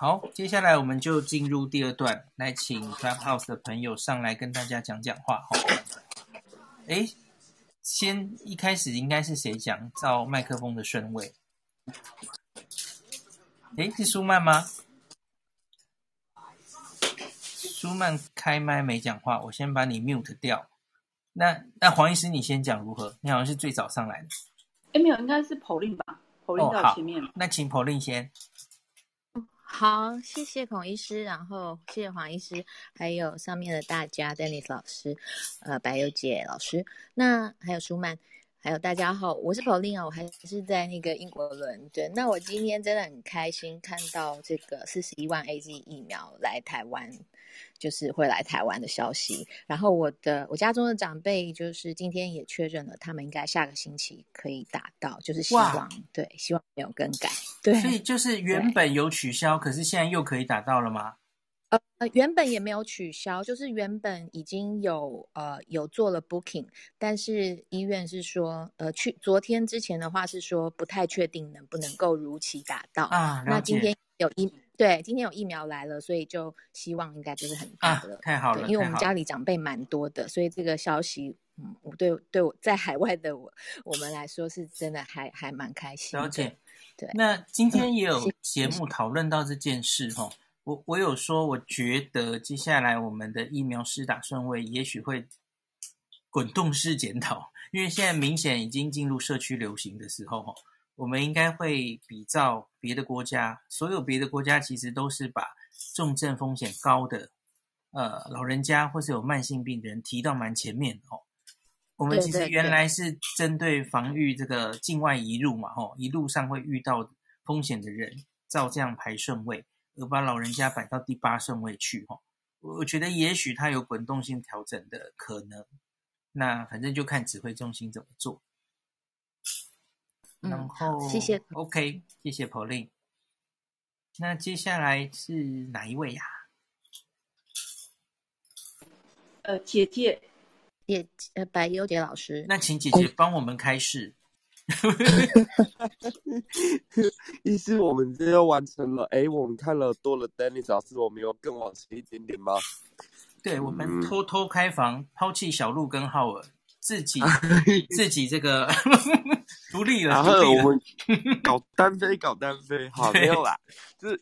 好，接下来我们就进入第二段，来请 Clubhouse 的朋友上来跟大家讲讲话。好，哎，先一开始应该是谁讲？照麦克风的顺位。哎，是舒曼吗？舒曼开麦没讲话，我先把你 mute 掉。那那黄医师，你先讲如何？你好像是最早上来的。哎，没有，应该是 Pauline 吧？Pauline 在前面。哦，那请 Pauline 先。好，谢谢孔医师，然后谢谢黄医师，还有上面的大家，Dennis 老师，呃，白优姐老师，那还有舒曼。还有大家好，我是 Pauline 啊，我还是在那个英国伦敦。那我今天真的很开心看到这个四十一万 AZ 疫苗来台湾，就是会来台湾的消息。然后我的我家中的长辈就是今天也确认了，他们应该下个星期可以打到，就是希望对，希望没有更改。对，所以就是原本有取消，可是现在又可以打到了吗？呃，原本也没有取消，就是原本已经有呃有做了 booking，但是医院是说，呃，去昨天之前的话是说不太确定能不能够如期打到啊。那今天有疫对，今天有疫苗来了，所以就希望应该就是很大的，啊，太好了，因为我们家里长辈蛮多的，所以这个消息，嗯，我对对我在海外的我我们来说是真的还还蛮开心。了解，对。那今天也有节目讨论到这件事哈。我我有说，我觉得接下来我们的疫苗施打顺位也许会滚动式检讨，因为现在明显已经进入社区流行的时候，我们应该会比照别的国家，所有别的国家其实都是把重症风险高的，呃，老人家或是有慢性病的人提到蛮前面哦。我们其实原来是针对防御这个境外移入嘛，吼，一路上会遇到风险的人，照这样排顺位。而把老人家摆到第八顺位去，哈，我觉得也许他有滚动性调整的可能。那反正就看指挥中心怎么做。然后，嗯、谢谢，OK，谢谢 Pauline。那接下来是哪一位呀？呃，姐姐，姐，呃，白优姐老师。那请姐姐帮我们开示。意思我们这又完成了。哎，我们看了多了，Dennis 老师，我们有更往前一点点吗？对，我们偷偷开房，抛弃小鹿跟浩尔，自己 自己这个 独立了。然后我们搞单飞，搞单飞，好，没有啦。就是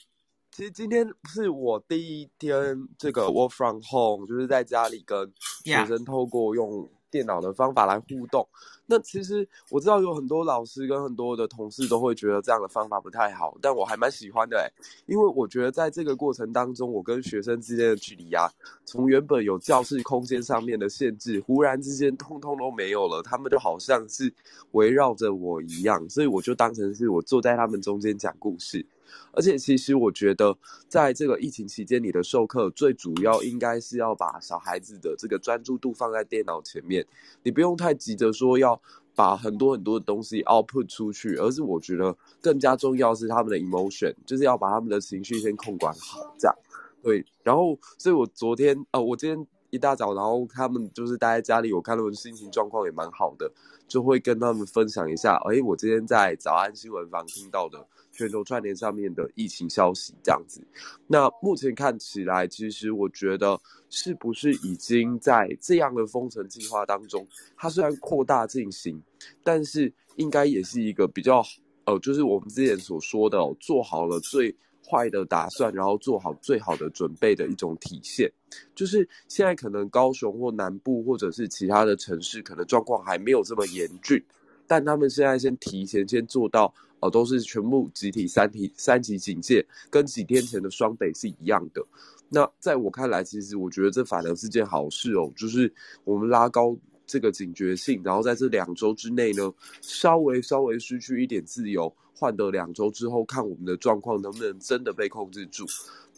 其实今天是我第一天这个 work from home，就是在家里跟学生透过用。电脑的方法来互动，那其实我知道有很多老师跟很多的同事都会觉得这样的方法不太好，但我还蛮喜欢的诶，因为我觉得在这个过程当中，我跟学生之间的距离啊，从原本有教室空间上面的限制，忽然之间通通都没有了，他们就好像是围绕着我一样，所以我就当成是我坐在他们中间讲故事。而且，其实我觉得，在这个疫情期间，你的授课最主要应该是要把小孩子的这个专注度放在电脑前面。你不用太急着说要把很多很多的东西 output 出去，而是我觉得更加重要是他们的 emotion，就是要把他们的情绪先控管好。这样，对。然后，所以我昨天，呃，我今天一大早，然后他们就是待在家里，我看他们心情状况也蛮好的，就会跟他们分享一下，哎，我今天在早安新闻房听到的。全球串联上面的疫情消息这样子，那目前看起来，其实我觉得是不是已经在这样的封城计划当中，它虽然扩大进行，但是应该也是一个比较呃，就是我们之前所说的，做好了最坏的打算，然后做好最好的准备的一种体现。就是现在可能高雄或南部或者是其他的城市，可能状况还没有这么严峻，但他们现在先提前先做到。哦，都是全部集体三级三级警戒，跟几天前的双北是一样的。那在我看来，其实我觉得这反而是件好事哦，就是我们拉高这个警觉性，然后在这两周之内呢，稍微稍微失去一点自由，换得两周之后，看我们的状况能不能真的被控制住。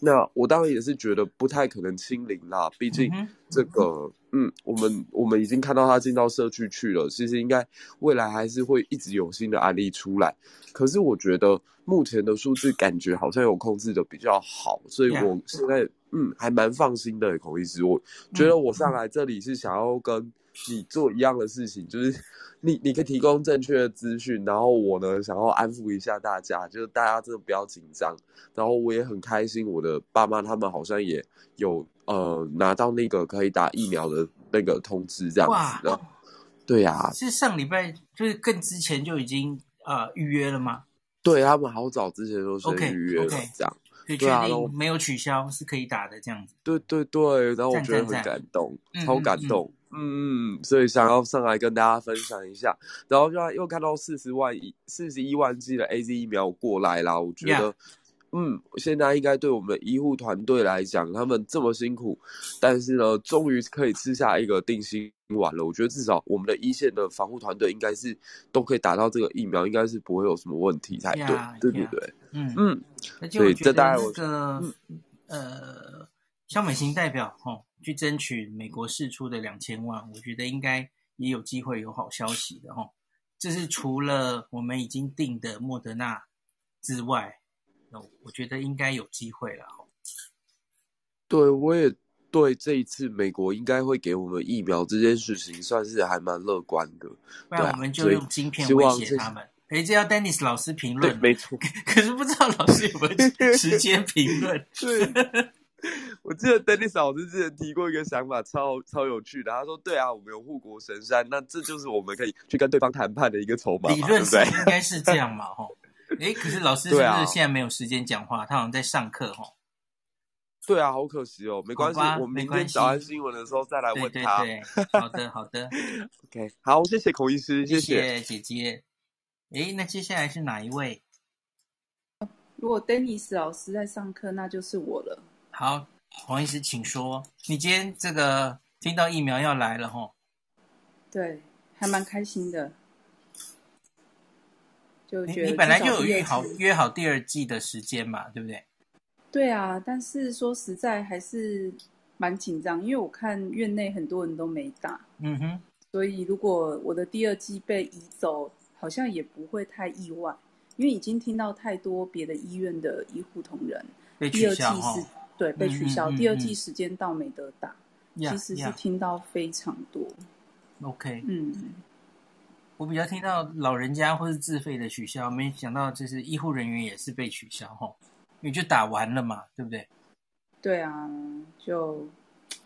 那我当然也是觉得不太可能清零啦，毕竟这个，嗯，我们我们已经看到他进到社区去了，其实应该未来还是会一直有新的案例出来。可是我觉得目前的数字感觉好像有控制的比较好，所以我现在嗯还蛮放心的。孔医师，我觉得我上来这里是想要跟你做一样的事情，就是 你你可以提供正确的资讯，然后我呢想要安抚一下大家，就是大家真的不要紧张。然后我也很开心，我的爸妈他们好像也有呃拿到那个可以打疫苗的那个通知，这样子的。对呀、啊，是上礼拜就是更之前就已经呃预约了吗？对，他们好早之前都是预约了.这样。对啊，没有取消是可以打的这样子。对对对，然后我觉得很感动，超感动。嗯嗯，所以想要上来跟大家分享一下。然后就又看到四十万一四十一万剂的 AZ 疫苗过来啦，我觉得。嗯，现在应该对我们的医护团队来讲，他们这么辛苦，但是呢，终于可以吃下一个定心丸了。我觉得至少我们的一线的防护团队应该是都可以打到这个疫苗，应该是不会有什么问题才对，yeah, 对不对，对？嗯嗯，所以这大概我那个呃，肖美琴代表哦，去争取美国释出的两千万，我觉得应该也有机会有好消息的哦。这是除了我们已经定的莫德纳之外。我觉得应该有机会了。对，我也对这一次美国应该会给我们疫苗这件事情，算是还蛮乐观的。不然我们就用晶片威胁他们。哎，这要 Dennis 老师评论，没错。可是不知道老师有没有时间评论？对，我记得 Dennis 老师之前提过一个想法，超超有趣的。他说：“对啊，我们有护国神山，那这就是我们可以去跟对方谈判的一个筹码。”理论上应该是这样嘛，吼。哎，可是老师是不是现在没有时间讲话？啊、他好像在上课哦。对啊，好可惜哦。没关系，我们明天早安新闻的时候再来问他。对对对，好的好的。OK，好，谢谢孔医师，谢谢，谢谢姐姐。哎，那接下来是哪一位？如果 Dennis 老师在上课，那就是我了。好，黄医师，请说。你今天这个听到疫苗要来了吼？对，还蛮开心的。就觉得你，本来就有约好约好第二季的时间嘛，对不对？对啊，但是说实在还是蛮紧张，因为我看院内很多人都没打，嗯哼，所以如果我的第二季被移走，好像也不会太意外，因为已经听到太多别的医院的医护同仁被取消，第二季是、哦、对被取消，嗯嗯嗯嗯第二季时间到没得打，其实是听到非常多。OK，嗯。我比较听到老人家或是自费的取消，没想到就是医护人员也是被取消哈，因为就打完了嘛，对不对？对啊，就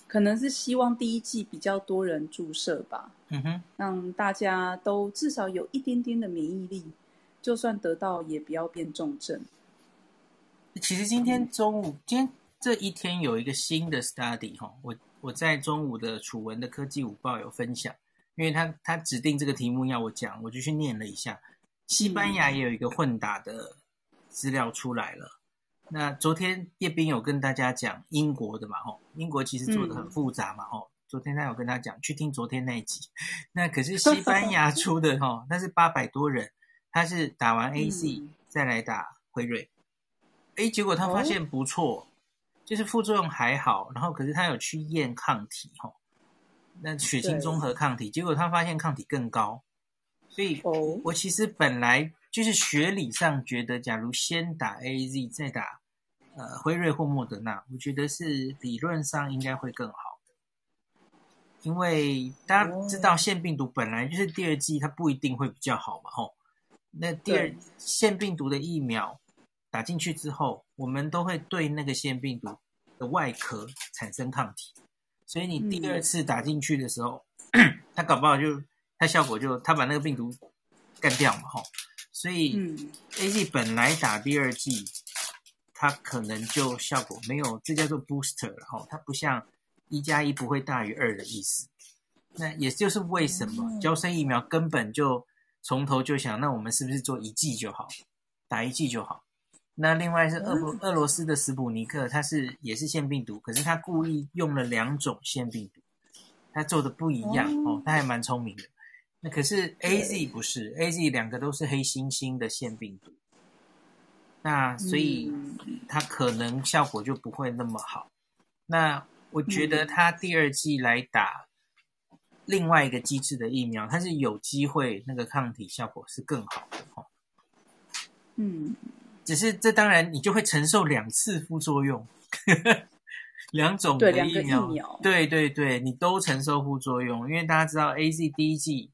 可能是希望第一季比较多人注射吧，嗯哼，让大家都至少有一点点的免疫力，就算得到也不要变重症。其实今天中午，今天这一天有一个新的 study 哈，我我在中午的楚文的科技午报有分享。因为他他指定这个题目要我讲，我就去念了一下。西班牙也有一个混打的资料出来了。那昨天叶斌有跟大家讲英国的嘛，吼，英国其实做的很复杂嘛，吼。昨天他有跟他讲，去听昨天那一集。那可是 西班牙出的，吼，那是八百多人，他是打完 A C 再来打辉瑞，哎，结果他发现不错，就是副作用还好，然后可是他有去验抗体，吼。那血清综合抗体，结果他发现抗体更高，所以我其实本来就是学理上觉得，假如先打 AZ 再打呃辉瑞或莫德纳，我觉得是理论上应该会更好的，因为大家知道腺病毒本来就是第二季它不一定会比较好嘛，吼，那第二腺病毒的疫苗打进去之后，我们都会对那个腺病毒的外壳产生抗体。所以你第二次打进去的时候，嗯、它搞不好就它效果就它把那个病毒干掉嘛，吼。所以 A G 本来打第二剂，它可能就效果没有，这叫做 booster，然后它不像一加一不会大于二的意思。那也就是为什么胶生疫苗根本就从头就想，那我们是不是做一剂就好，打一剂就好？那另外是俄罗俄罗斯的斯普尼克，它是也是腺病毒，可是它故意用了两种腺病毒，它做的不一样哦，它还蛮聪明的。那可是 AZ 不是，AZ 两个都是黑猩猩的腺病毒，那所以它可能效果就不会那么好。那我觉得它第二季来打另外一个机制的疫苗，它是有机会那个抗体效果是更好的哦。嗯。只是这当然你就会承受两次副作用，两种的疫苗，对对对，你都承受副作用，因为大家知道 AZ 第一剂，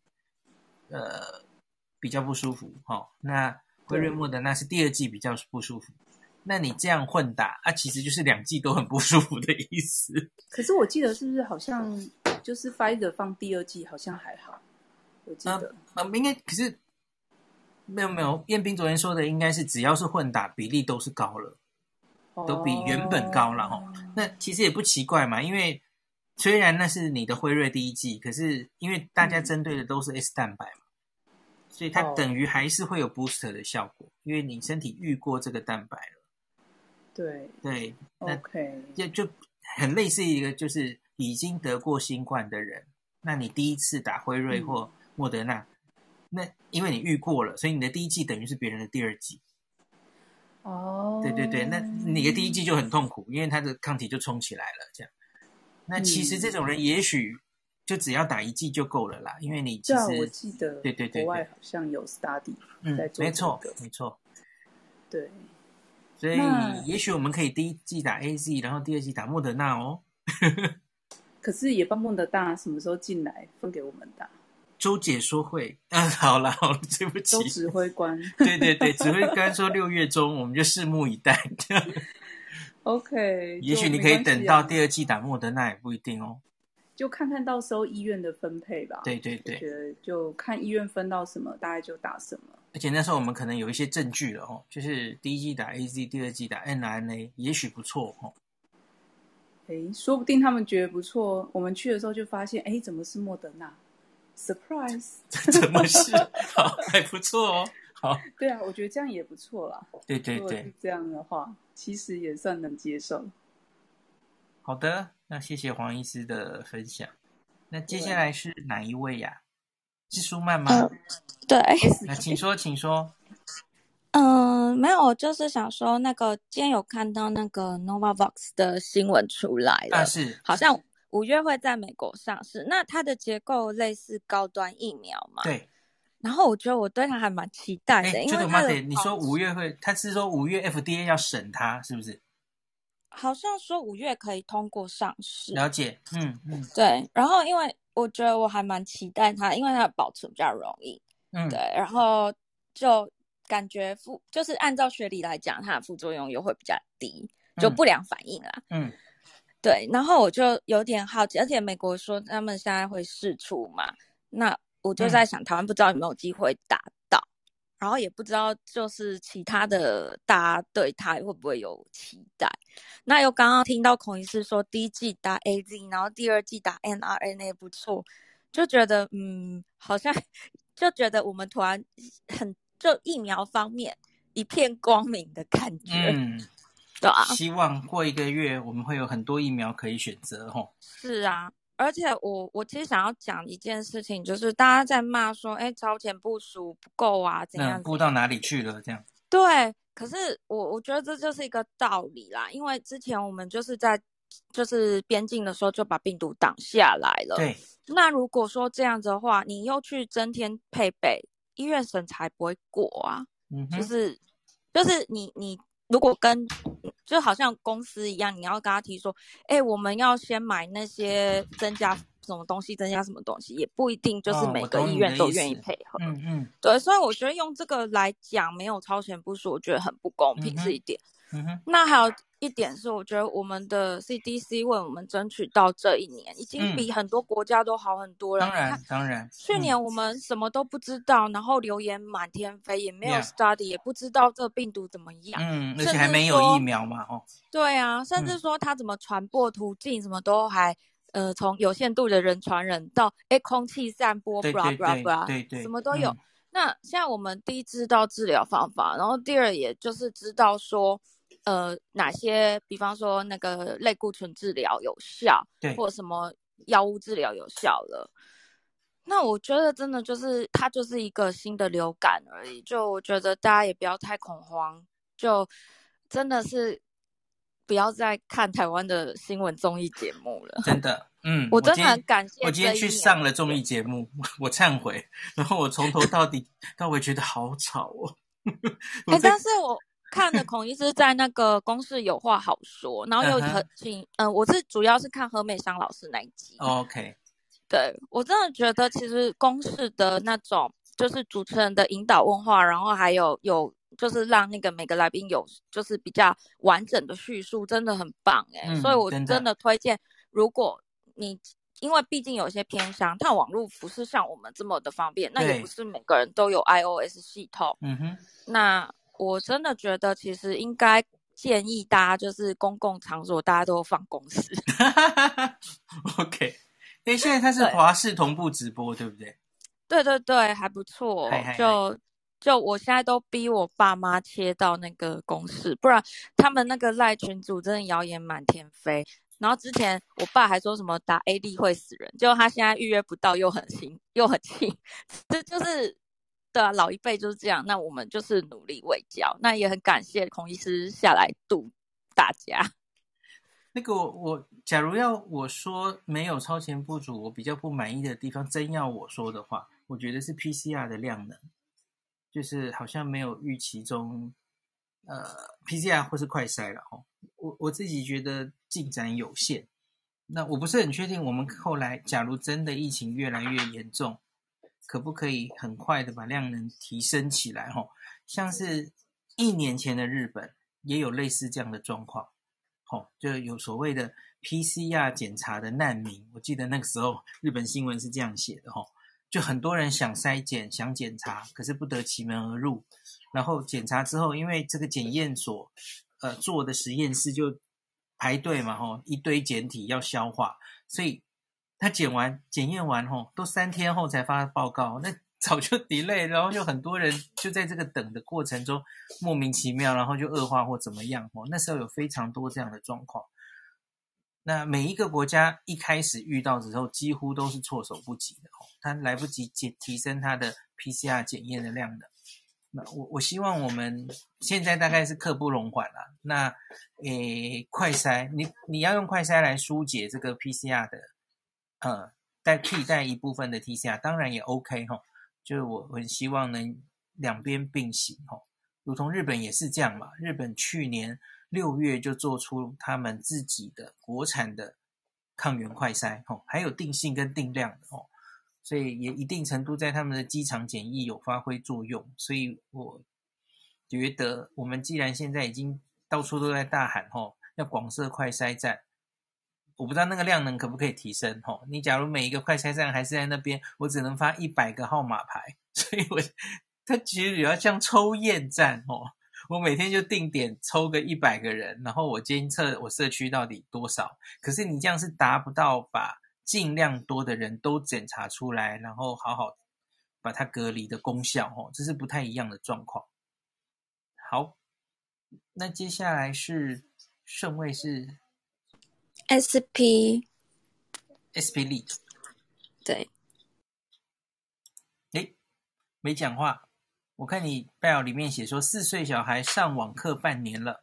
呃，比较不舒服，哈、哦，那辉瑞莫德那是第二剂比较不舒服，那你这样混打啊，其实就是两剂都很不舒服的意思。可是我记得是不是好像就是 Pfizer 放第二剂好像还好，我记得。啊，应该可是没有没有，彦斌昨天说的应该是只要是混打比例都是高了。都比原本高了哦，那其实也不奇怪嘛，因为虽然那是你的辉瑞第一剂，可是因为大家针对的都是 S 蛋白嘛，所以它等于还是会有 booster 的效果，因为你身体遇过这个蛋白了。对。对，OK，就就很类似一个就是已经得过新冠的人，那你第一次打辉瑞或莫德纳，那因为你遇过了，所以你的第一季等于是别人的第二季。哦，oh, 对对对，那你的第一季就很痛苦，因为他的抗体就冲起来了，这样。那其实这种人也许就只要打一剂就够了啦，因为你其实我记得对对对，国外好像有 study 在做，嗯，没错没错，对。所以也许我们可以第一季打 AZ，然后第二季打莫德纳哦。可是也帮莫德纳什么时候进来分给我们打？周解说会，嗯，好了好了，对不起。周指挥官，对对对，指挥官说六月中，我们就拭目以待。OK，也许你可以等到第二季打莫德纳也不一定哦。就看看到时候医院的分配吧。对对对，觉得就看医院分到什么，大概就打什么。而且那时候我们可能有一些证据了哦，就是第一季打 AZ，第二季打 N R N A，也许不错哦。哎，说不定他们觉得不错，我们去的时候就发现，哎，怎么是莫德纳？Surprise！怎么是？好，还不错哦。好，对啊，我觉得这样也不错啦。对对对，这样的话，其实也算能接受。好的，那谢谢黄医师的分享。那接下来是哪一位呀？是舒曼吗？呃、对。那请说，请说。嗯、呃，没有，我就是想说，那个今天有看到那个 Novavax 的新闻出来了，但是好像。五月会在美国上市，那它的结构类似高端疫苗嘛？对。然后我觉得我对它还蛮期待的，因为它的你说五月会，他是说五月 FDA 要审它，是不是？好像说五月可以通过上市。了解，嗯嗯，对。然后因为我觉得我还蛮期待它，因为它的保存比较容易，嗯，对。然后就感觉副就是按照学理来讲，它的副作用又会比较低，就不良反应啦，嗯。嗯对，然后我就有点好奇，而且美国说他们现在会试出嘛，那我就在想，台湾不知道有没有机会打到，嗯、然后也不知道就是其他的大家对他会不会有期待。那又刚刚听到孔医师说第一季打 AZ，然后第二季打 N R N A 不错，就觉得嗯，好像就觉得我们突然很就疫苗方面一片光明的感觉。嗯对啊，希望过一个月我们会有很多疫苗可以选择吼。是啊，而且我我其实想要讲一件事情，就是大家在骂说，哎，超前部署不够啊，怎样？顾到哪里去了？这样。对，可是我我觉得这就是一个道理啦，因为之前我们就是在就是边境的时候就把病毒挡下来了。对。那如果说这样子的话，你又去增添配备，医院审查不会过啊。嗯哼。就是就是你你。如果跟就好像公司一样，你要跟他提说，哎、欸，我们要先买那些增加什么东西，增加什么东西，也不一定就是每个医院都愿意配合。哦、嗯嗯，对，所以我觉得用这个来讲，没有超前部署，我觉得很不公平，这、一点。嗯哼，那还有。一点是，我觉得我们的 CDC 为我们争取到这一年，已经比很多国家都好很多了。当然、嗯，当然，去年我们什么都不知道，嗯、然后流言满天飞，也没有 study. 也不知道这病毒怎么样。嗯，而且还没有疫苗嘛，哦。对啊，甚至说它怎么传播途径，什么都还，呃，从有限度的人传人到哎空气散播，对对对，对对，对对什么都有。嗯、那现在我们第一知道治疗方法，然后第二也就是知道说。呃，哪些？比方说那个类固醇治疗有效，对，或者什么药物治疗有效了。那我觉得真的就是它就是一个新的流感而已。就我觉得大家也不要太恐慌，就真的是不要再看台湾的新闻综艺节目了。真的，嗯，我真的很感谢。我今天去上了综艺节目，我忏悔，然后我从头到底 到尾觉得好吵哦。哎、欸，但是我。看了孔医师在那个公视有话好说，然后又很请，嗯、uh 我是主要是看何美香老师那一集。OK，对，我真的觉得其实公视的那种就是主持人的引导问话，然后还有有就是让那个每个来宾有就是比较完整的叙述，真的很棒哎、嗯，所以我真的推荐，如果你。因为毕竟有些偏乡，它网络不是像我们这么的方便，那也不是每个人都有 iOS 系统。嗯哼，那我真的觉得，其实应该建议大家，就是公共场所大家都放公司。OK，哎，现在它是华视同步直播，对不对？对对对，还不错。就就我现在都逼我爸妈切到那个公视，不然他们那个赖群主真的谣言满天飞。然后之前我爸还说什么打 AD 会死人，结果他现在预约不到，又很心又很气，这就是对啊，老一辈就是这样。那我们就是努力为教，那也很感谢孔医师下来度大家。那个我，我假如要我说没有超前部署，我比较不满意的地方，真要我说的话，我觉得是 PCR 的量能，就是好像没有预期中，呃，PCR 或是快筛了哈。我我自己觉得进展有限，那我不是很确定。我们后来假如真的疫情越来越严重，可不可以很快的把量能提升起来？吼，像是一年前的日本也有类似这样的状况，吼，就有所谓的 PCR 检查的难民。我记得那个时候日本新闻是这样写的，吼，就很多人想筛检、想检查，可是不得其门而入。然后检查之后，因为这个检验所。呃，做的实验室就排队嘛，吼，一堆检体要消化，所以他检完、检验完，吼，都三天后才发报告，那 早就 delay，然后就很多人就在这个等的过程中莫名其妙，然后就恶化或怎么样，吼，那时候有非常多这样的状况。那每一个国家一开始遇到之后，几乎都是措手不及的，吼，他来不及提提升他的 PCR 检验的量的。那我我希望我们现在大概是刻不容缓了。那诶，快筛，你你要用快筛来疏解这个 PCR 的，呃，代替代一部分的 TCR，当然也 OK 哈。就是我很希望能两边并行哈，如同日本也是这样嘛。日本去年六月就做出他们自己的国产的抗原快筛，哈，还有定性跟定量的哦。所以也一定程度在他们的机场检疫有发挥作用，所以我觉得我们既然现在已经到处都在大喊吼，要广设快筛站，我不知道那个量能可不可以提升吼。你假如每一个快筛站还是在那边，我只能发一百个号码牌，所以我他其实也要像抽验站哦，我每天就定点抽个一百个人，然后我监测我社区到底多少，可是你这样是达不到把。尽量多的人都检查出来，然后好好把它隔离的功效，哦，这是不太一样的状况。好，那接下来是顺位是 SP SP 力，对，诶，没讲话。我看你 bio 里面写说四岁小孩上网课半年了。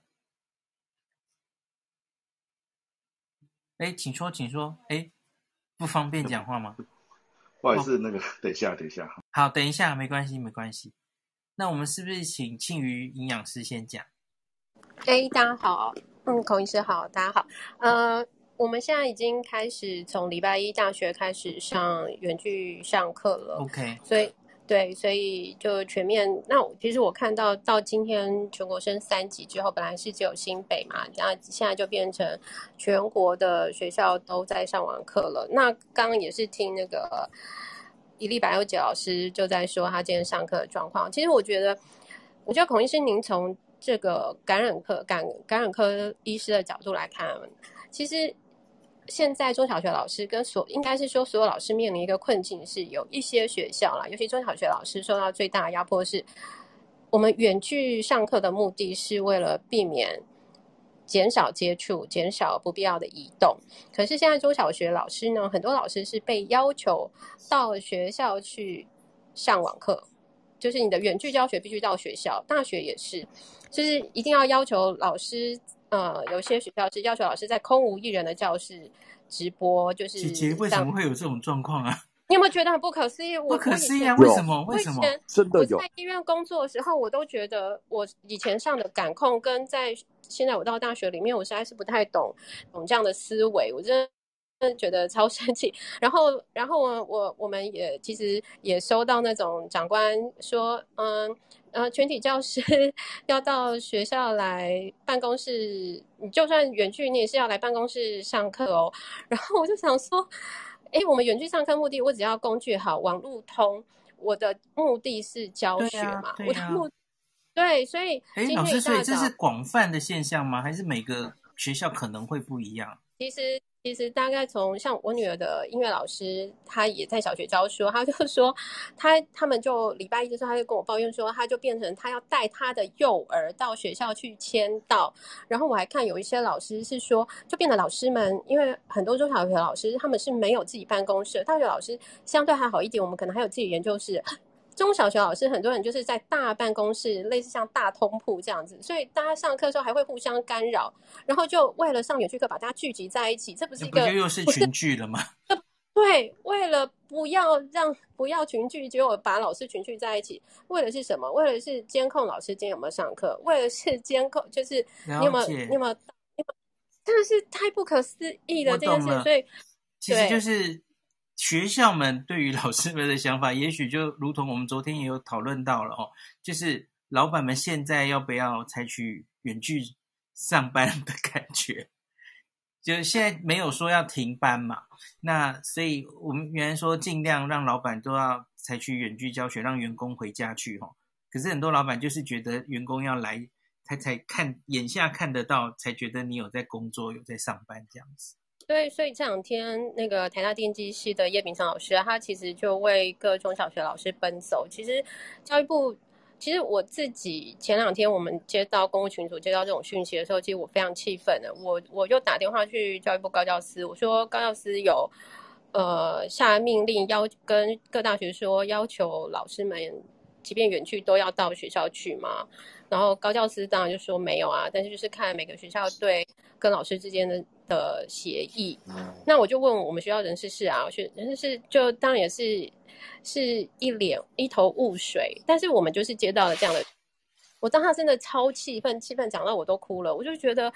哎，请说，请说，哎。不方便讲话吗？不好意思，那个等一下，等一下。好，等一下，没关系，没关系。那我们是不是请庆余营养师先讲？哎，大家好，嗯，孔医师好，大家好。呃，我们现在已经开始从礼拜一大学开始上远距上课了。OK，所以。对，所以就全面。那其实我看到到今天全国升三级之后，本来是只有新北嘛，然后现在就变成全国的学校都在上网课了。那刚刚也是听那个伊丽白优姐老师就在说她今天上课的状况。其实我觉得，我觉得孔医师您从这个感染科感感染科医师的角度来看，其实。现在中小学老师跟所应该是说所有老师面临一个困境，是有一些学校啦，尤其中小学老师受到最大的压迫是，我们远距上课的目的是为了避免减少接触、减少不必要的移动。可是现在中小学老师呢，很多老师是被要求到学校去上网课，就是你的远距教学必须到学校，大学也是，就是一定要要求老师。呃，有些学校是要求老师在空无一人的教室直播，就是姐姐为什么会有这种状况啊？你有没有觉得很不可思议？不可思议啊！为什么？为什么？真的有。我在医院工作的时候，我都觉得我以前上的感控跟在现在我到大学里面，我实在是不太懂懂这样的思维。我真的真的觉得超生气。然后，然后我我我们也其实也收到那种长官说，嗯呃，全体教师 要到学校来办公室，你就算远距，你也是要来办公室上课哦。然后我就想说。哎，我们远距上课目的，我只要工具好，网路通，我的目的是教学嘛，对啊对啊、我的目对，所以哎，老师，所以这是广泛的现象吗？还是每个学校可能会不一样？其实。其实大概从像我女儿的音乐老师，她也在小学教书，她就说，她他们就礼拜一的时候，她就跟我抱怨说，她就变成她要带她的幼儿到学校去签到，然后我还看有一些老师是说，就变得老师们，因为很多中小学老师他们是没有自己办公室，大学老师相对还好一点，我们可能还有自己研究室。中小学老师很多人就是在大办公室，类似像大通铺这样子，所以大家上课的时候还会互相干扰，然后就为了上远距课把大家聚集在一起，这不是一个不又是群聚了吗？对，为了不要让不要群聚，结果把老师群聚在一起，为的是什么？为的是监控老师今天有没有上课，为的是监控，就是你有没有你有没有，你有没有真的是太不可思议了这件事，所以其实就是。学校们对于老师们的想法，也许就如同我们昨天也有讨论到了哦，就是老板们现在要不要采取远距上班的感觉？就现在没有说要停班嘛，那所以我们原来说尽量让老板都要采取远距教学，让员工回家去哦。可是很多老板就是觉得员工要来，他才看眼下看得到，才觉得你有在工作，有在上班这样子。对，所以这两天那个台大电机系的叶秉成老师，他其实就为各中小学老师奔走。其实教育部，其实我自己前两天我们接到公务群组接到这种讯息的时候，其实我非常气愤的。我我就打电话去教育部高教司，我说高教司有呃下命令要跟各大学说，要求老师们即便远距都要到学校去吗？然后高教司当然就说没有啊，但是就是看每个学校对跟老师之间的。的协议，那我就问我们学校人事室啊，我学人事室就当然也是是一脸一头雾水，但是我们就是接到了这样的，我当时真的超气愤，气愤讲到我都哭了，我就觉得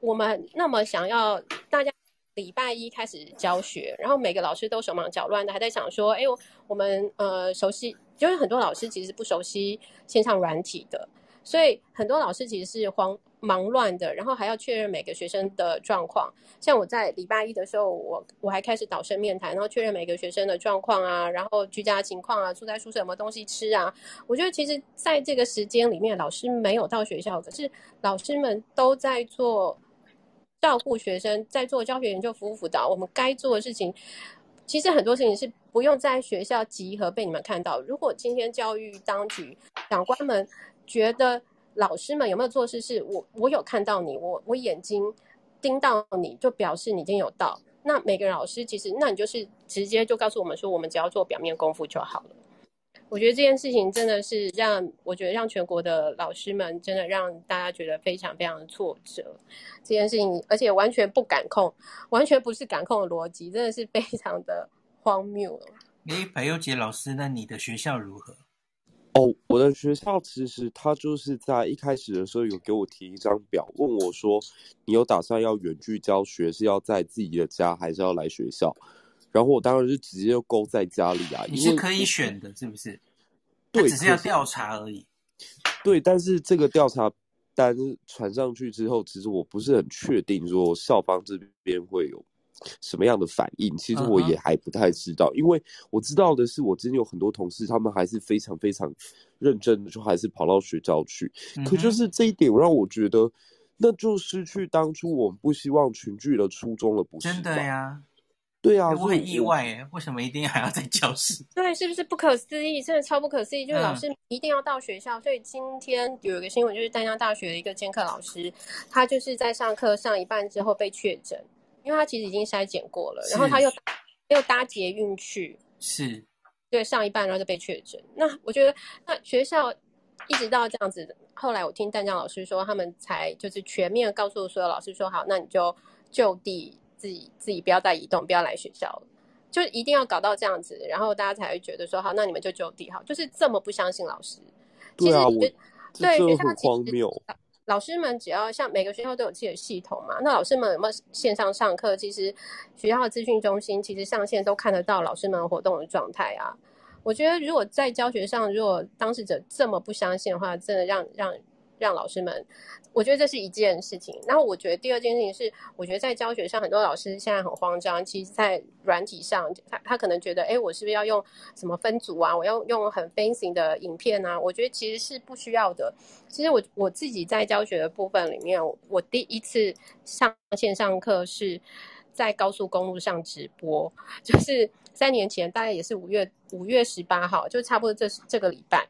我们那么想要大家礼拜一开始教学，然后每个老师都手忙脚乱的，还在想说，哎，我们呃熟悉，就是很多老师其实不熟悉线上软体的，所以很多老师其实是慌。忙乱的，然后还要确认每个学生的状况。像我在礼拜一的时候，我我还开始导生面谈，然后确认每个学生的状况啊，然后居家情况啊，住在宿舍有没有东西吃啊。我觉得其实在这个时间里面，老师没有到学校，可是老师们都在做照顾学生，在做教学研究、服务辅导。我们该做的事情，其实很多事情是不用在学校集合被你们看到。如果今天教育当局长官们觉得，老师们有没有做事？是我，我有看到你，我我眼睛盯到你，就表示你已经有到。那每个老师其实，那你就是直接就告诉我们说，我们只要做表面功夫就好了。我觉得这件事情真的是让我觉得让全国的老师们真的让大家觉得非常非常的挫折。这件事情，而且完全不敢控，完全不是感控的逻辑，真的是非常的荒谬。诶，白优杰老师，那你的学校如何？哦，我的学校其实他就是在一开始的时候有给我提一张表，问我说，你有打算要远距教学，是要在自己的家，还是要来学校？然后我当然就直接就勾在家里啊。你是可以选的，是不是？对，只是要调查而已。对，但是这个调查单传上去之后，其实我不是很确定说校方这边会有。什么样的反应？其实我也还不太知道，uh -huh. 因为我知道的是，我之前有很多同事，他们还是非常非常认真的，就还是跑到学校去。Uh. 可就是这一点让我觉得，那就失去当初我们不希望群聚的初衷了，不是？真的呀，对啊，我很意外哎，为什么一定还要在教室？对，是不是不可思议？真的超不可思议，就是老师一定要到学校。Uh. 所以今天有一个新闻，就是淡江大学的一个监课老师，他就是在上课上一半之后被确诊。因为他其实已经筛检过了，然后他又又搭捷运去，是，对，上一半然后就被确诊。那我觉得，那学校一直到这样子，后来我听淡江老师说，他们才就是全面告诉所有老师说，好，那你就就地自己自己不要再移动，不要来学校了。就一定要搞到这样子，然后大家才会觉得说好，那你们就就地好，就是这么不相信老师。对啊，其实对学校很荒谬。老师们只要像每个学校都有自己的系统嘛，那老师们有没有线上上课？其实学校的资讯中心其实上线都看得到老师们活动的状态啊。我觉得如果在教学上，如果当事者这么不相信的话，真的让让。让老师们，我觉得这是一件事情。然后我觉得第二件事情是，我觉得在教学上，很多老师现在很慌张。其实，在软体上，他他可能觉得，哎，我是不是要用什么分组啊？我要用很 fancy 的影片啊？我觉得其实是不需要的。其实我我自己在教学的部分里面，我第一次上线上课是在高速公路上直播，就是三年前，大概也是五月五月十八号，就差不多这这个礼拜。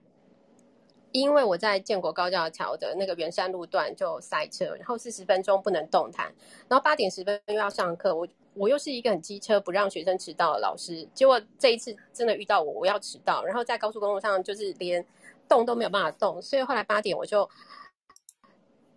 因为我在建国高架桥的那个圆山路段就塞车，然后四十分钟不能动弹，然后八点十分又要上课，我我又是一个很机车不让学生迟到的老师，结果这一次真的遇到我，我要迟到，然后在高速公路上就是连动都没有办法动，所以后来八点我就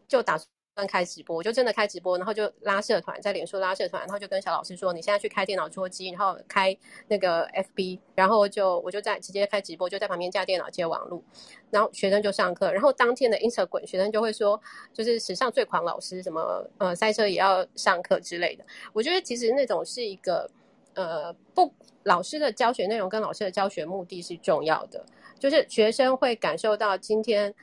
就打。开直播，我就真的开直播，然后就拉社团，在脸书拉社团，然后就跟小老师说：“你现在去开电脑桌机，然后开那个 FB，然后就我就在直接开直播，就在旁边架电脑接网路，然后学生就上课。然后当天的 Instagram 学生就会说，就是史上最狂老师，什么呃赛车也要上课之类的。我觉得其实那种是一个呃不老师的教学内容跟老师的教学目的是重要的，就是学生会感受到今天。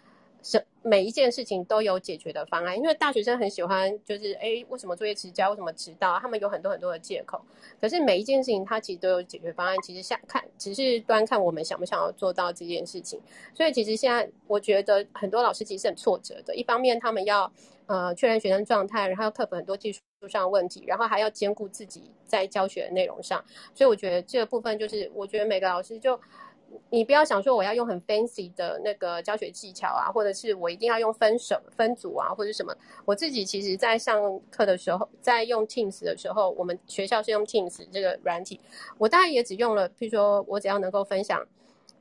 是每一件事情都有解决的方案，因为大学生很喜欢，就是诶，为什么作业迟交，为什么迟到？他们有很多很多的借口。可是每一件事情，它其实都有解决方案。其实想看，只是端看我们想不想要做到这件事情。所以其实现在我觉得很多老师其实很挫折的。一方面，他们要呃确认学生状态，然后要克服很多技术上问题，然后还要兼顾自己在教学的内容上。所以我觉得这个部分就是，我觉得每个老师就。你不要想说我要用很 fancy 的那个教学技巧啊，或者是我一定要用分手分组啊，或者什么。我自己其实，在上课的时候，在用 Teams 的时候，我们学校是用 Teams 这个软体，我大概也只用了，譬如说我只要能够分享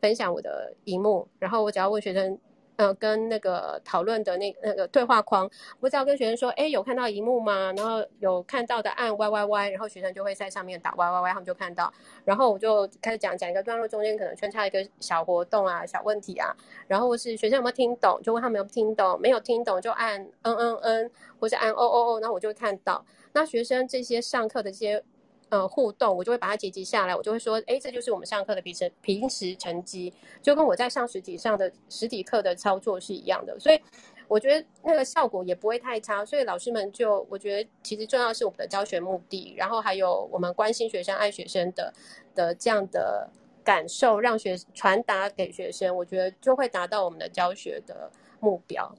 分享我的荧幕，然后我只要问学生。呃，跟那个讨论的那那个对话框，我只要跟学生说，哎，有看到一幕吗？然后有看到的按 Y Y Y，然后学生就会在上面打 Y Y Y，他们就看到。然后我就开始讲讲一个段落，中间可能穿插一个小活动啊、小问题啊。然后是学生有没有听懂，就问他们有没有听懂，没有听懂就按嗯嗯嗯，或者按哦哦哦，然后我就会看到。那学生这些上课的这些。呃，互动我就会把它截辑下来，我就会说，哎，这就是我们上课的平时平时成绩，就跟我在上实体上的实体课的操作是一样的，所以我觉得那个效果也不会太差。所以老师们就，我觉得其实重要是我们的教学目的，然后还有我们关心学生、爱学生的的这样的感受，让学传达给学生，我觉得就会达到我们的教学的目标。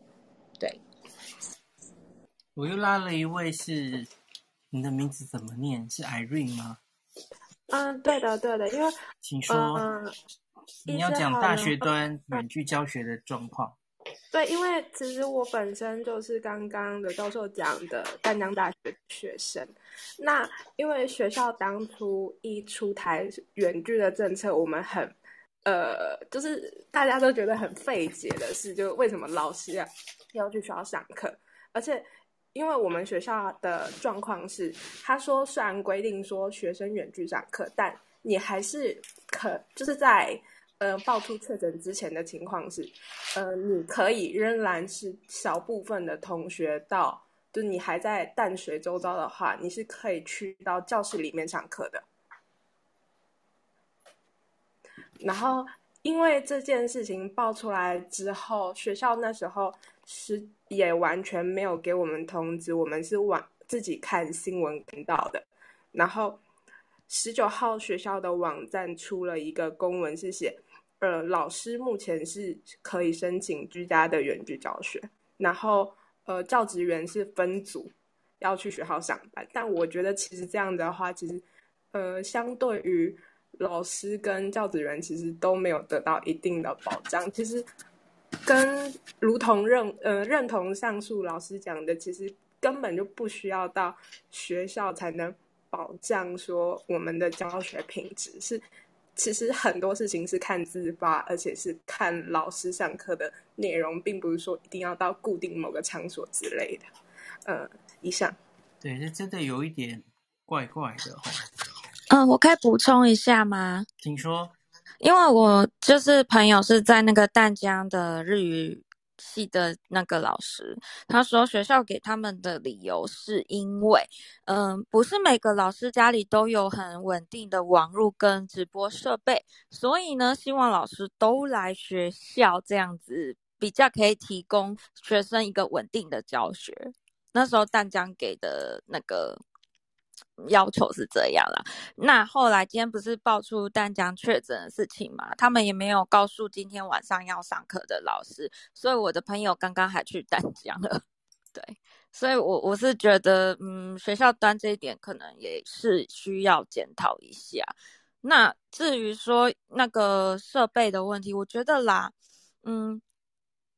对，我又拉了一位是。你的名字怎么念？是 Irene 吗？嗯，对的，对的，因为请说，嗯、你要讲大学端远距教学的状况。对，因为其实我本身就是刚刚的教授讲的淡江大学的学生。那因为学校当初一出台远距的政策，我们很呃，就是大家都觉得很费解的是，就为什么老师要要去学校上课，而且。因为我们学校的状况是，他说虽然规定说学生远距上课，但你还是可就是在呃爆出确诊之前的情况是，呃你可以仍然是小部分的同学到，就你还在淡水周遭的话，你是可以去到教室里面上课的。然后因为这件事情爆出来之后，学校那时候是。也完全没有给我们通知，我们是网自己看新闻看到的。然后十九号学校的网站出了一个公文，是写，呃，老师目前是可以申请居家的远距教学，然后呃，教职员是分组要去学校上班。但我觉得其实这样的话，其实呃，相对于老师跟教职员，其实都没有得到一定的保障。其实。跟如同认呃认同上述老师讲的，其实根本就不需要到学校才能保障说我们的教学品质。是其实很多事情是看自发，而且是看老师上课的内容，并不是说一定要到固定某个场所之类的。呃，以上。对，这真的有一点怪怪的哦。嗯，我可以补充一下吗？请说。因为我就是朋友是在那个淡江的日语系的那个老师，他说学校给他们的理由是因为，嗯，不是每个老师家里都有很稳定的网络跟直播设备，所以呢，希望老师都来学校这样子，比较可以提供学生一个稳定的教学。那时候淡江给的那个。要求是这样啦，那后来今天不是爆出丹江确诊的事情嘛？他们也没有告诉今天晚上要上课的老师，所以我的朋友刚刚还去丹江了。对，所以我我是觉得，嗯，学校端这一点可能也是需要检讨一下。那至于说那个设备的问题，我觉得啦，嗯，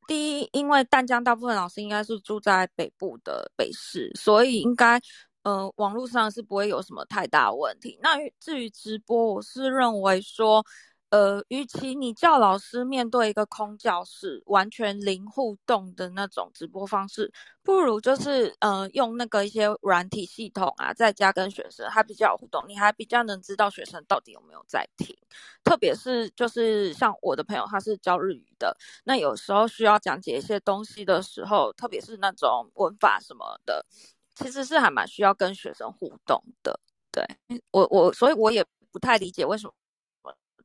第一，因为淡江大部分老师应该是住在北部的北市，所以应该。呃，网络上是不会有什么太大问题。那至于直播，我是认为说，呃，与其你叫老师面对一个空教室，完全零互动的那种直播方式，不如就是呃，用那个一些软体系统啊，在家跟学生还比较有互动，你还比较能知道学生到底有没有在听。特别是就是像我的朋友，他是教日语的，那有时候需要讲解一些东西的时候，特别是那种文法什么的。其实是还蛮需要跟学生互动的，对，我我，所以我也不太理解为什么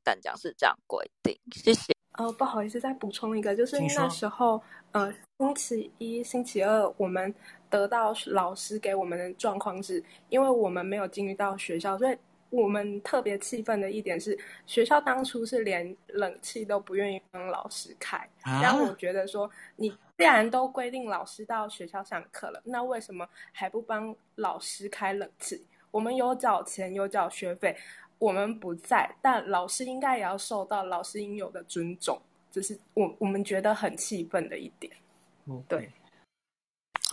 淡江是这样规定。谢谢。哦，不好意思，再补充一个，就是那时候，呃，星期一、星期二，我们得到老师给我们的状况是，因为我们没有进入到学校，所以我们特别气愤的一点是，学校当初是连冷气都不愿意帮老师开，让、啊、我觉得说你。既然都规定老师到学校上课了，那为什么还不帮老师开冷气？我们有缴钱，有缴学费，我们不在，但老师应该也要受到老师应有的尊重，这是我我们觉得很气愤的一点。对，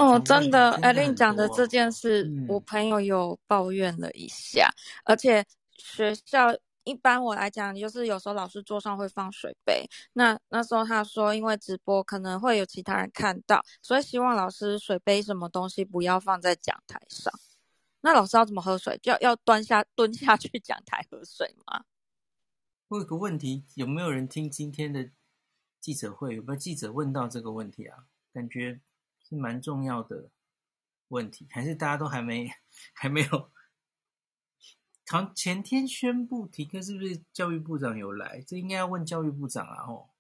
哦，真的，艾琳讲的这件事，嗯，我朋友有抱怨了一下，而且学校。一般我来讲，就是有时候老师桌上会放水杯。那那时候他说，因为直播可能会有其他人看到，所以希望老师水杯什么东西不要放在讲台上。那老师要怎么喝水？就要要端下蹲下去讲台喝水吗？我有个问题，有没有人听今天的记者会？有没有记者问到这个问题啊？感觉是蛮重要的问题，还是大家都还没还没有？好，前天宣布停课，是不是教育部长有来？这应该要问教育部长啊！哦，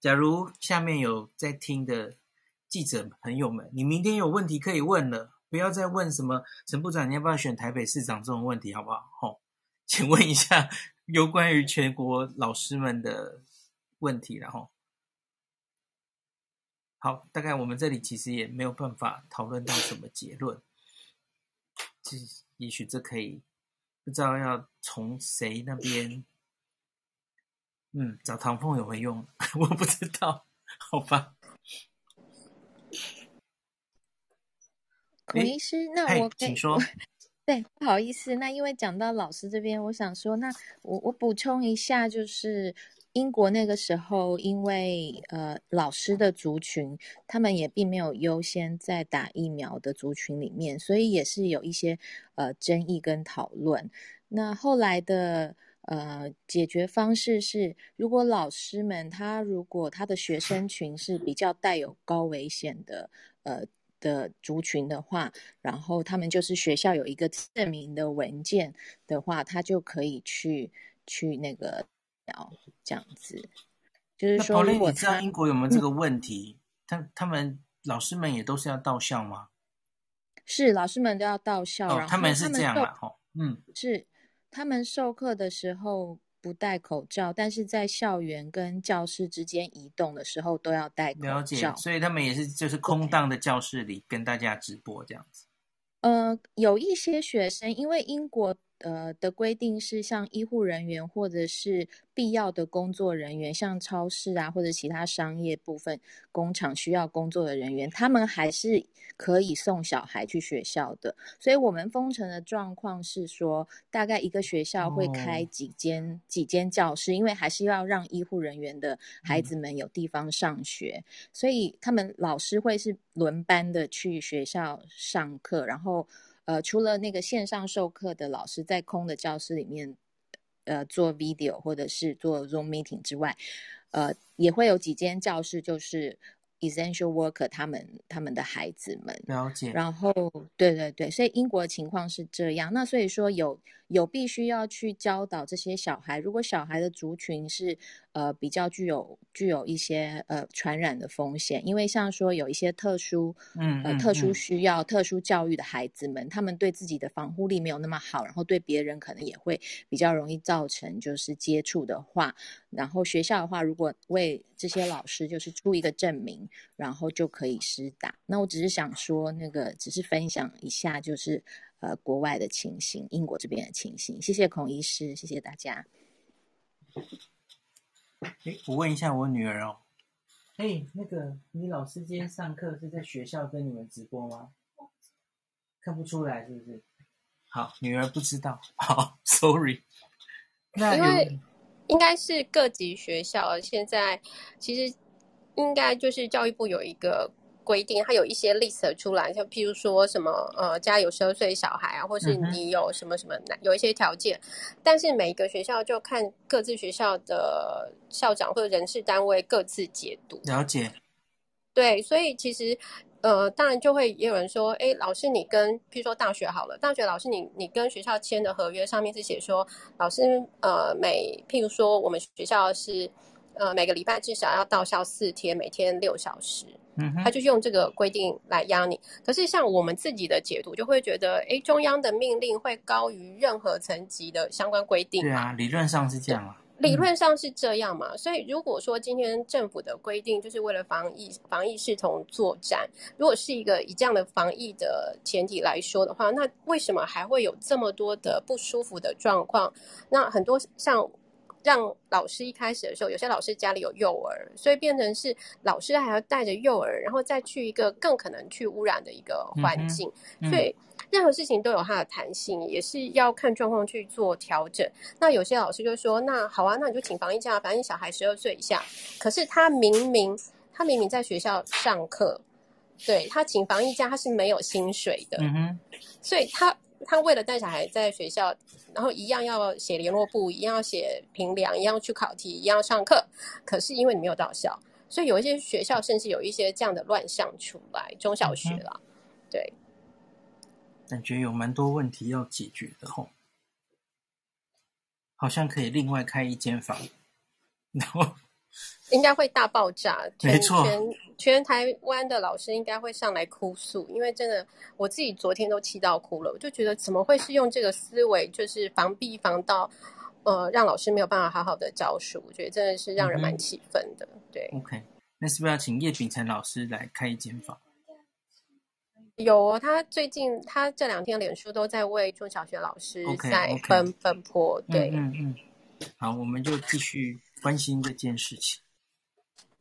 假如下面有在听的记者朋友们，你明天有问题可以问了，不要再问什么陈部长你要不要选台北市长这种问题，好不好？哦，请问一下有关于全国老师们的问题，然后好，大概我们这里其实也没有办法讨论到什么结论，也许这可以，不知道要从谁那边，嗯，找唐凤有没用？我不知道，好吧。孔医师，那我请说。对，不好意思，那因为讲到老师这边，我想说，那我我补充一下，就是。英国那个时候，因为呃老师的族群，他们也并没有优先在打疫苗的族群里面，所以也是有一些呃争议跟讨论。那后来的呃解决方式是，如果老师们他如果他的学生群是比较带有高危险的呃的族群的话，然后他们就是学校有一个证明的文件的话，他就可以去去那个。这样子，就是说，如果你知道英国有没有这个问题？他、嗯、他们老师们也都是要到校吗？是，老师们都要到校。哦、然后他们是这样啊？哦，嗯，是他们授课的时候不戴口罩，但是在校园跟教室之间移动的时候都要戴口罩。了解，所以他们也是就是空荡的教室里跟大家直播这样子。呃，有一些学生因为英国。呃的规定是，像医护人员或者是必要的工作人员，像超市啊或者其他商业部分工厂需要工作的人员，他们还是可以送小孩去学校的。所以，我们封城的状况是说，大概一个学校会开几间、哦、几间教室，因为还是要让医护人员的孩子们有地方上学，嗯、所以他们老师会是轮班的去学校上课，然后。呃，除了那个线上授课的老师在空的教室里面，呃，做 video 或者是做 Zoom meeting 之外，呃，也会有几间教室就是。Essential worker，他们他们的孩子们了解，然后对对对，所以英国的情况是这样。那所以说有有必须要去教导这些小孩，如果小孩的族群是。呃，比较具有具有一些呃传染的风险，因为像说有一些特殊，嗯，呃，特殊需要、嗯、特殊教育的孩子们，他们对自己的防护力没有那么好，然后对别人可能也会比较容易造成就是接触的话，然后学校的话，如果为这些老师就是出一个证明，然后就可以施打。那我只是想说，那个只是分享一下，就是呃国外的情形，英国这边的情形。谢谢孔医师，谢谢大家。哎，我问一下我女儿哦。哎，那个你老师今天上课是在学校跟你们直播吗？看不出来是不是？好，女儿不知道。好，sorry。那因为应该是各级学校现在其实应该就是教育部有一个。规定，它有一些 list 出来，像譬如说什么，呃，家有十二岁小孩啊，或是你有什么什么，有一些条件，但是每一个学校就看各自学校的校长或者人事单位各自解读。了解。对，所以其实，呃，当然就会也有人说，哎，老师你跟譬如说大学好了，大学老师你你跟学校签的合约上面是写说，老师呃每譬如说我们学校是呃每个礼拜至少要到校四天，每天六小时。他就用这个规定来压你，可是像我们自己的解读，就会觉得，哎，中央的命令会高于任何层级的相关规定。对啊，理论上是这样啊。理论上是这样嘛，所以如果说今天政府的规定就是为了防疫，防疫视同作战，如果是一个以这样的防疫的前提来说的话，那为什么还会有这么多的不舒服的状况？那很多像。让老师一开始的时候，有些老师家里有幼儿，所以变成是老师还要带着幼儿，然后再去一个更可能去污染的一个环境。嗯嗯、所以任何事情都有它的弹性，也是要看状况去做调整。那有些老师就说：“那好啊，那你就请防疫假，反正小孩十二岁以下。”可是他明明他明明在学校上课，对，他请防疫假，他是没有薪水的。嗯，所以他。他为了带小孩在学校，然后一样要写联络簿，一样要写评量，一样要去考题，一样要上课。可是因为你没有到校，所以有一些学校甚至有一些这样的乱象出来，中小学了，嗯、对。感觉有蛮多问题要解决的吼，好像可以另外开一间房，然后。应该会大爆炸，没错，全全台湾的老师应该会上来哭诉，因为真的我自己昨天都气到哭了，我就觉得怎么会是用这个思维，就是防弊防到，呃，让老师没有办法好好的教书，我觉得真的是让人蛮气愤的。嗯、对，OK，那是不是要请叶秉成老师来开一间房？有哦，他最近他这两天脸书都在为中小学老师在奔.奔波，对，嗯嗯，嗯，好，我们就继续关心这件事情。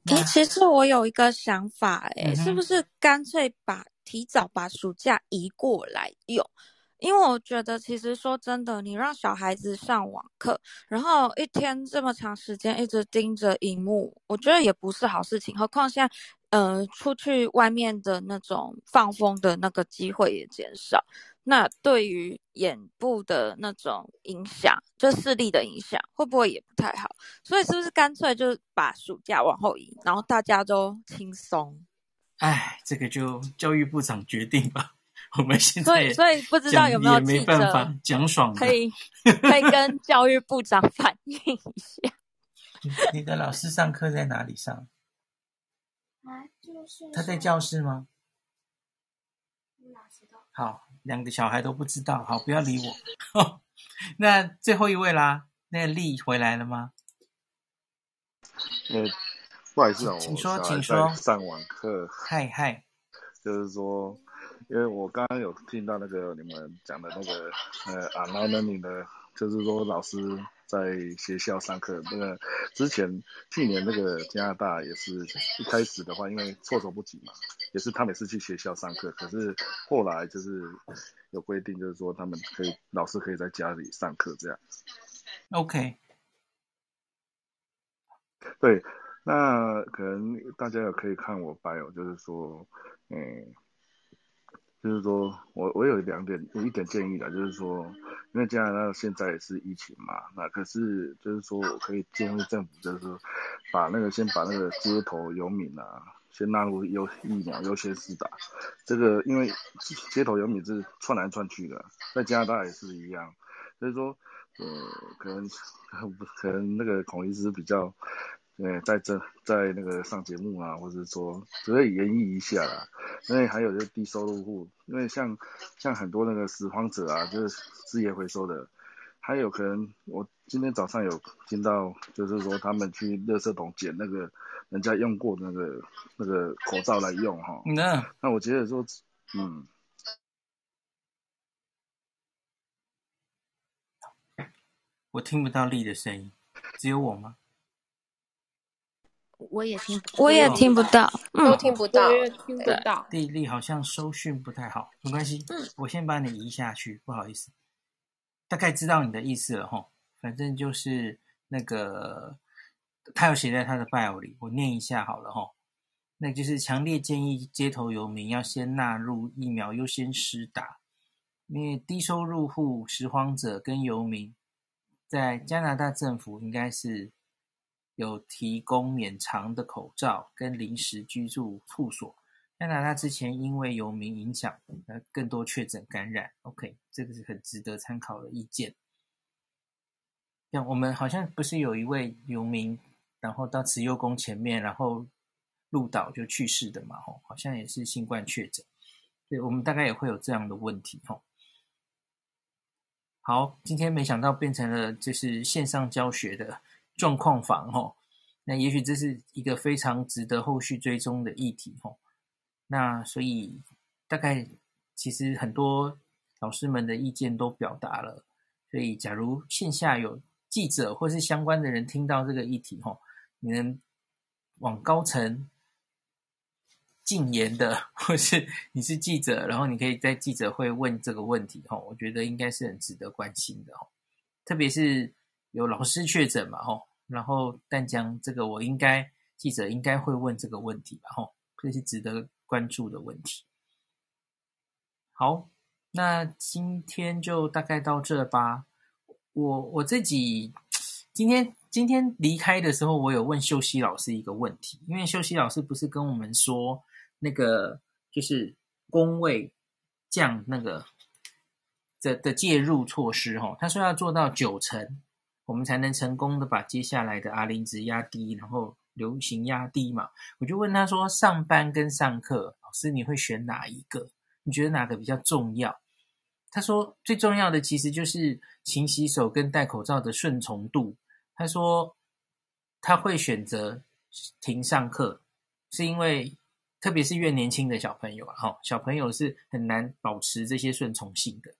诶，其实我有一个想法，诶，是不是干脆把提早把暑假移过来用？因为我觉得，其实说真的，你让小孩子上网课，然后一天这么长时间一直盯着荧幕，我觉得也不是好事情。何况现在，呃，出去外面的那种放风的那个机会也减少。那对于眼部的那种影响，就视力的影响，会不会也不太好？所以是不是干脆就把暑假往后移，然后大家都轻松？哎，这个就教育部长决定吧。我们现在所以所以不知道有没有记者讲爽可以可以跟教育部长反映一下。你的老师上课在哪里上？啊，就是他在教室吗？好。两个小孩都不知道，好，不要理我。那最后一位啦，那个丽回来了吗？呃，不好意思啊，请说，请说。上网课，嗨嗨，就是说，因为我刚刚有听到那个你们讲的那个呃，online learning 的，就是说老师。在学校上课，那个之前去年那个加拿大也是一开始的话，因为措手不及嘛，也是他们也是去学校上课，可是后来就是有规定，就是说他们可以老师可以在家里上课这样。OK。对，那可能大家也可以看我 bio，就是说，嗯，就是说我我有两点有一点建议的，就是说，因为加拿大现在也是疫情嘛，那可是就是说我可以建议政府，就是说把那个先把那个街头游民啊，先纳入优疫苗优先施打。这个因为街头游民是窜来窜去的，在加拿大也是一样，所以说呃可能可能那个孔医师比较。对，在这在那个上节目啊，或者说只会演绎一下啦。因为还有就是低收入户，因为像像很多那个拾荒者啊，就是资源回收的，还有可能我今天早上有听到，就是说他们去垃圾桶捡那个人家用过的那个那个口罩来用哈。那那我觉得说，嗯，我听不到力的声音，只有我吗？我也听，我也听不到，都听不到，听不到。地利好像收讯不太好，没关系，嗯，我先把你移下去，不好意思。大概知道你的意思了齁，反正就是那个，他有写在他的 bio 里，我念一下好了齁。那就是强烈建议街头游民要先纳入疫苗优先施打，因为低收入户、拾荒者跟游民，在加拿大政府应该是。有提供免偿的口罩跟临时居住处所。加拿大之前因为游民影响，呃，更多确诊感染。OK，这个是很值得参考的意见。像我们好像不是有一位游民，然后到慈幼宫前面，然后入岛就去世的嘛？吼，好像也是新冠确诊。对，我们大概也会有这样的问题。吼，好，今天没想到变成了就是线上教学的。状况房吼，那也许这是一个非常值得后续追踪的议题吼。那所以大概其实很多老师们的意见都表达了，所以假如线下有记者或是相关的人听到这个议题吼，你能往高层进言的，或是你是记者，然后你可以在记者会问这个问题吼，我觉得应该是很值得关心的吼，特别是。有老师确诊嘛？吼，然后淡江这个，我应该记者应该会问这个问题吧？吼，这是值得关注的问题。好，那今天就大概到这吧。我我自己今天今天离开的时候，我有问秀熙老师一个问题，因为秀熙老师不是跟我们说那个就是公卫降那个的的介入措施，吼，他说要做到九成。我们才能成功的把接下来的 R 零值压低，然后流行压低嘛。我就问他说：上班跟上课，老师你会选哪一个？你觉得哪个比较重要？他说最重要的其实就是勤洗手跟戴口罩的顺从度。他说他会选择停上课，是因为特别是越年轻的小朋友啊，哈，小朋友是很难保持这些顺从性的，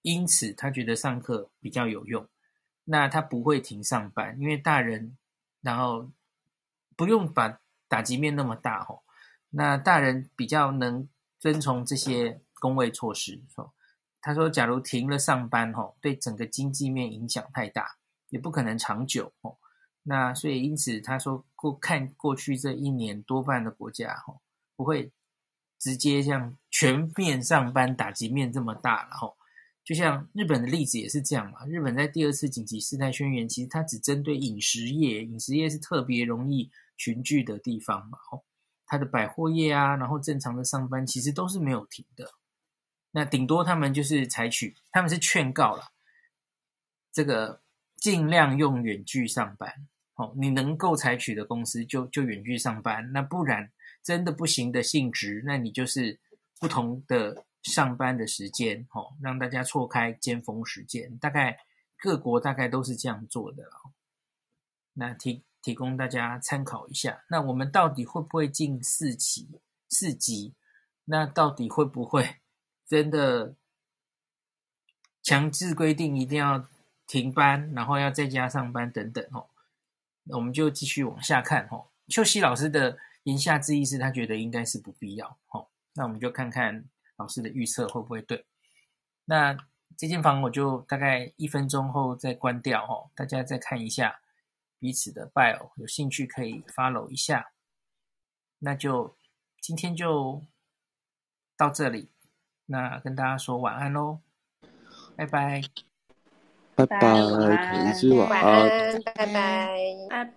因此他觉得上课比较有用。那他不会停上班，因为大人，然后不用把打击面那么大吼。那大人比较能遵从这些公卫措施。他说，假如停了上班吼，对整个经济面影响太大，也不可能长久吼。那所以因此他说过看过去这一年多半的国家吼，不会直接像全面上班打击面这么大了吼。就像日本的例子也是这样嘛，日本在第二次紧急事态宣言，其实它只针对饮食业，饮食业是特别容易群聚的地方嘛，哦，它的百货业啊，然后正常的上班其实都是没有停的，那顶多他们就是采取，他们是劝告了，这个尽量用远距上班，哦，你能够采取的公司就就远距上班，那不然真的不行的性质，那你就是不同的。上班的时间，吼，让大家错开尖峰时间，大概各国大概都是这样做的，那提提供大家参考一下。那我们到底会不会进四级？四级？那到底会不会真的强制规定一定要停班，然后要在家上班等等？吼，那我们就继续往下看。吼，秀熙老师的言下之意是他觉得应该是不必要。吼，那我们就看看。老师的预测会不会对？那这间房我就大概一分钟后再关掉哦，大家再看一下彼此的 bio，有兴趣可以 follow 一下。那就今天就到这里，那跟大家说晚安喽，拜拜，拜拜，同志晚安，拜拜，拜拜。